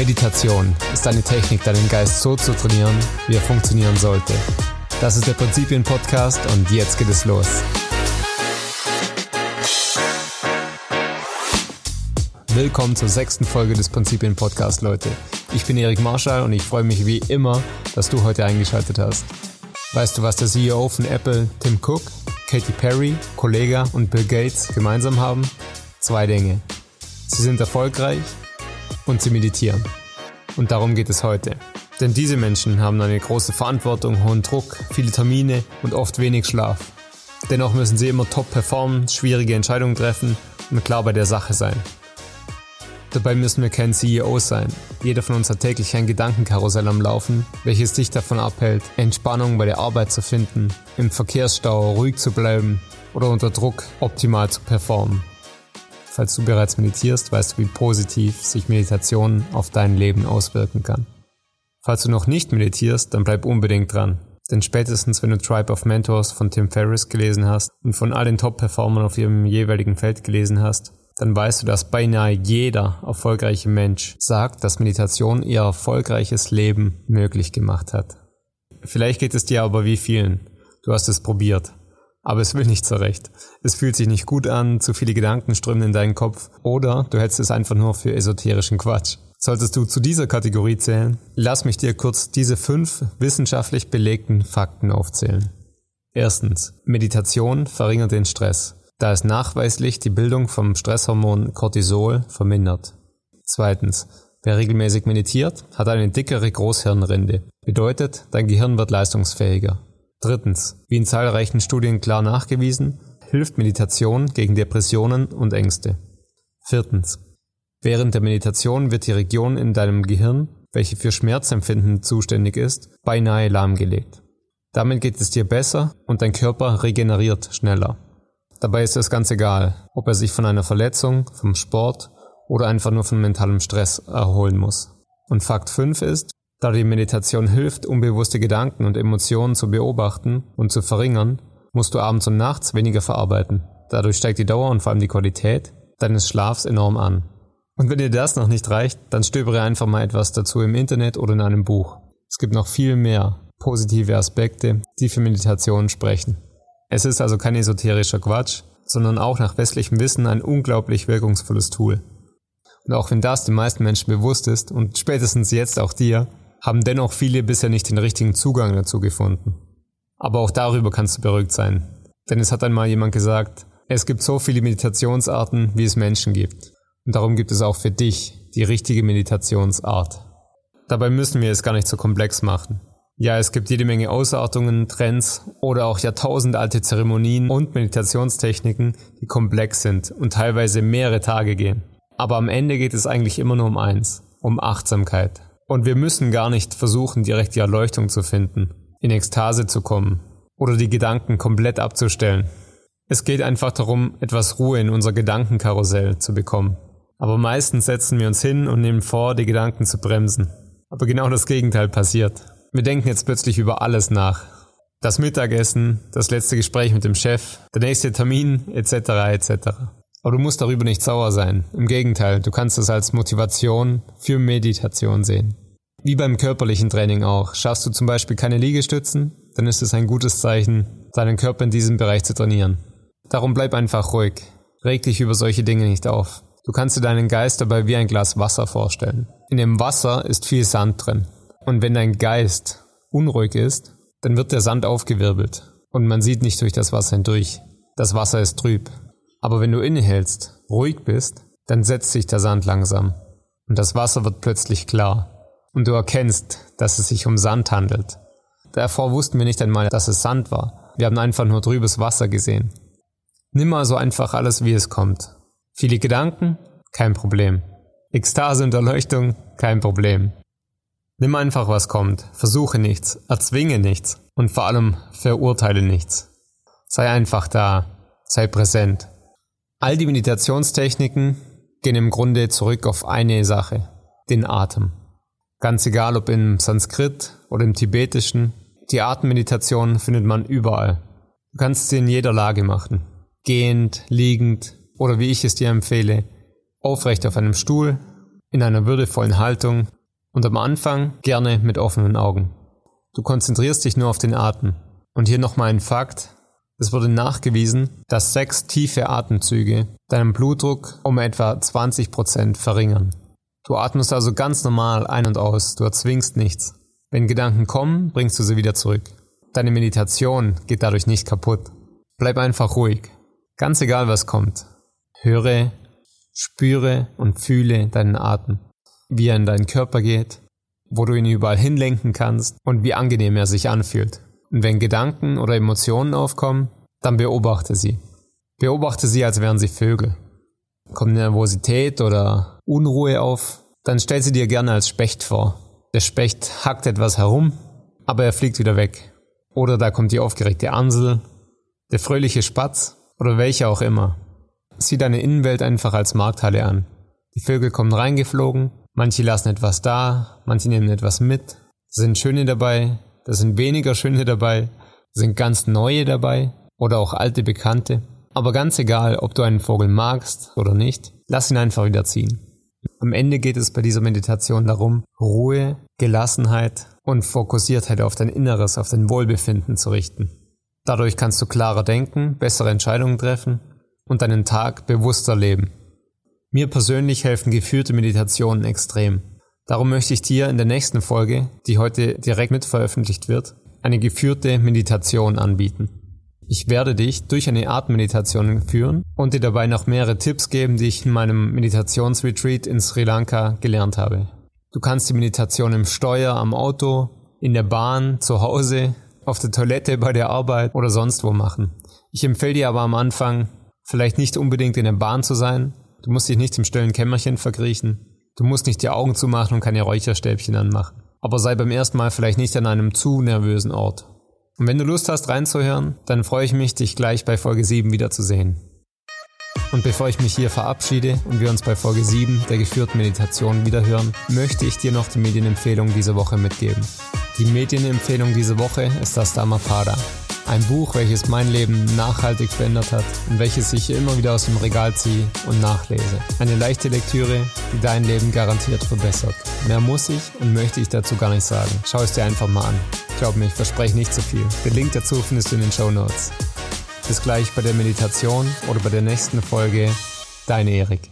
Meditation ist eine Technik, deinen Geist so zu trainieren, wie er funktionieren sollte. Das ist der Prinzipien-Podcast und jetzt geht es los. Willkommen zur sechsten Folge des Prinzipien-Podcasts, Leute. Ich bin Erik Marschall und ich freue mich wie immer, dass du heute eingeschaltet hast. Weißt du, was der CEO von Apple, Tim Cook, Katy Perry, Kollega und Bill Gates gemeinsam haben? Zwei Dinge. Sie sind erfolgreich und sie meditieren. Und darum geht es heute. Denn diese Menschen haben eine große Verantwortung, hohen Druck, viele Termine und oft wenig Schlaf. Dennoch müssen sie immer top performen, schwierige Entscheidungen treffen und klar bei der Sache sein. Dabei müssen wir kein CEO sein. Jeder von uns hat täglich ein Gedankenkarussell am Laufen, welches dich davon abhält, Entspannung bei der Arbeit zu finden, im Verkehrsstau ruhig zu bleiben oder unter Druck optimal zu performen. Falls du bereits meditierst, weißt du, wie positiv sich Meditation auf dein Leben auswirken kann. Falls du noch nicht meditierst, dann bleib unbedingt dran. Denn spätestens wenn du Tribe of Mentors von Tim Ferriss gelesen hast und von all den Top-Performern auf ihrem jeweiligen Feld gelesen hast, dann weißt du, dass beinahe jeder erfolgreiche Mensch sagt, dass Meditation ihr erfolgreiches Leben möglich gemacht hat. Vielleicht geht es dir aber wie vielen. Du hast es probiert. Aber es will nicht so recht. Es fühlt sich nicht gut an, zu viele Gedanken strömen in deinen Kopf oder du hältst es einfach nur für esoterischen Quatsch. Solltest du zu dieser Kategorie zählen, lass mich dir kurz diese fünf wissenschaftlich belegten Fakten aufzählen. Erstens. Meditation verringert den Stress da es nachweislich die Bildung vom Stresshormon Cortisol vermindert. Zweitens. Wer regelmäßig meditiert, hat eine dickere Großhirnrinde. Bedeutet, dein Gehirn wird leistungsfähiger. Drittens. Wie in zahlreichen Studien klar nachgewiesen, hilft Meditation gegen Depressionen und Ängste. Viertens. Während der Meditation wird die Region in deinem Gehirn, welche für Schmerzempfinden zuständig ist, beinahe lahmgelegt. Damit geht es dir besser und dein Körper regeneriert schneller. Dabei ist es ganz egal, ob er sich von einer Verletzung, vom Sport oder einfach nur von mentalem Stress erholen muss. Und Fakt 5 ist, da die Meditation hilft, unbewusste Gedanken und Emotionen zu beobachten und zu verringern, musst du abends und nachts weniger verarbeiten. Dadurch steigt die Dauer und vor allem die Qualität deines Schlafs enorm an. Und wenn dir das noch nicht reicht, dann stöbere einfach mal etwas dazu im Internet oder in einem Buch. Es gibt noch viel mehr positive Aspekte, die für Meditation sprechen. Es ist also kein esoterischer Quatsch, sondern auch nach westlichem Wissen ein unglaublich wirkungsvolles Tool. Und auch wenn das den meisten Menschen bewusst ist und spätestens jetzt auch dir, haben dennoch viele bisher nicht den richtigen Zugang dazu gefunden. Aber auch darüber kannst du beruhigt sein. Denn es hat einmal jemand gesagt, es gibt so viele Meditationsarten, wie es Menschen gibt. Und darum gibt es auch für dich die richtige Meditationsart. Dabei müssen wir es gar nicht so komplex machen. Ja, es gibt jede Menge Ausartungen, Trends oder auch jahrtausendalte Zeremonien und Meditationstechniken, die komplex sind und teilweise mehrere Tage gehen. Aber am Ende geht es eigentlich immer nur um eins, um Achtsamkeit. Und wir müssen gar nicht versuchen, direkt die Erleuchtung zu finden, in Ekstase zu kommen oder die Gedanken komplett abzustellen. Es geht einfach darum, etwas Ruhe in unser Gedankenkarussell zu bekommen. Aber meistens setzen wir uns hin und nehmen vor, die Gedanken zu bremsen. Aber genau das Gegenteil passiert. Wir denken jetzt plötzlich über alles nach. Das Mittagessen, das letzte Gespräch mit dem Chef, der nächste Termin, etc. etc. Aber du musst darüber nicht sauer sein. Im Gegenteil, du kannst es als Motivation für Meditation sehen. Wie beim körperlichen Training auch. Schaffst du zum Beispiel keine Liegestützen, dann ist es ein gutes Zeichen, deinen Körper in diesem Bereich zu trainieren. Darum bleib einfach ruhig. Reg dich über solche Dinge nicht auf. Du kannst dir deinen Geist dabei wie ein Glas Wasser vorstellen. In dem Wasser ist viel Sand drin. Und wenn dein Geist unruhig ist, dann wird der Sand aufgewirbelt und man sieht nicht durch das Wasser hindurch. Das Wasser ist trüb. Aber wenn du innehältst, ruhig bist, dann setzt sich der Sand langsam und das Wasser wird plötzlich klar. Und du erkennst, dass es sich um Sand handelt. Davor wussten wir nicht einmal, dass es Sand war. Wir haben einfach nur trübes Wasser gesehen. Nimm also einfach alles, wie es kommt. Viele Gedanken? Kein Problem. Ekstase und Erleuchtung? Kein Problem. Nimm einfach, was kommt, versuche nichts, erzwinge nichts und vor allem verurteile nichts. Sei einfach da, sei präsent. All die Meditationstechniken gehen im Grunde zurück auf eine Sache, den Atem. Ganz egal ob im Sanskrit oder im Tibetischen, die Atemmeditation findet man überall. Du kannst sie in jeder Lage machen. Gehend, liegend oder wie ich es dir empfehle, aufrecht auf einem Stuhl in einer würdevollen Haltung und am Anfang gerne mit offenen Augen. Du konzentrierst dich nur auf den Atem. Und hier nochmal ein Fakt. Es wurde nachgewiesen, dass sechs tiefe Atemzüge deinen Blutdruck um etwa 20 Prozent verringern. Du atmest also ganz normal ein und aus, du erzwingst nichts. Wenn Gedanken kommen, bringst du sie wieder zurück. Deine Meditation geht dadurch nicht kaputt. Bleib einfach ruhig. Ganz egal, was kommt. Höre, spüre und fühle deinen Atem. Wie er in deinen Körper geht, wo du ihn überall hinlenken kannst und wie angenehm er sich anfühlt. Und wenn Gedanken oder Emotionen aufkommen, dann beobachte sie. Beobachte sie, als wären sie Vögel. Kommt Nervosität oder Unruhe auf, dann stell sie dir gerne als Specht vor. Der Specht hackt etwas herum, aber er fliegt wieder weg. Oder da kommt die aufgeregte Amsel, der fröhliche Spatz oder welcher auch immer. Sieh deine Innenwelt einfach als Markthalle an. Die Vögel kommen reingeflogen, manche lassen etwas da, manche nehmen etwas mit. Sind schöne dabei, da sind weniger schöne dabei, da sind ganz neue dabei oder auch alte Bekannte. Aber ganz egal, ob du einen Vogel magst oder nicht, lass ihn einfach wieder ziehen. Am Ende geht es bei dieser Meditation darum, Ruhe, Gelassenheit und Fokussiertheit auf dein Inneres, auf dein Wohlbefinden zu richten. Dadurch kannst du klarer denken, bessere Entscheidungen treffen und deinen Tag bewusster leben. Mir persönlich helfen geführte Meditationen extrem. Darum möchte ich dir in der nächsten Folge, die heute direkt mit veröffentlicht wird, eine geführte Meditation anbieten. Ich werde dich durch eine Art-Meditation führen und dir dabei noch mehrere Tipps geben, die ich in meinem Meditationsretreat in Sri Lanka gelernt habe. Du kannst die Meditation im Steuer, am Auto, in der Bahn, zu Hause, auf der Toilette, bei der Arbeit oder sonst wo machen. Ich empfehle dir aber am Anfang, vielleicht nicht unbedingt in der Bahn zu sein. Du musst dich nicht im stillen Kämmerchen verkriechen. Du musst nicht die Augen zumachen und keine Räucherstäbchen anmachen. Aber sei beim ersten Mal vielleicht nicht an einem zu nervösen Ort. Und wenn du Lust hast reinzuhören, dann freue ich mich, dich gleich bei Folge 7 wiederzusehen. Und bevor ich mich hier verabschiede und wir uns bei Folge 7 der geführten Meditation wiederhören, möchte ich dir noch die Medienempfehlung dieser Woche mitgeben. Die Medienempfehlung diese Woche ist das Dhammapada. Ein Buch, welches mein Leben nachhaltig verändert hat und welches ich immer wieder aus dem Regal ziehe und nachlese. Eine leichte Lektüre, die dein Leben garantiert verbessert. Mehr muss ich und möchte ich dazu gar nicht sagen. Schau es dir einfach mal an. Glaub mir, ich verspreche nicht zu viel. Den Link dazu findest du in den Show Notes. Bis gleich bei der Meditation oder bei der nächsten Folge. Dein Erik.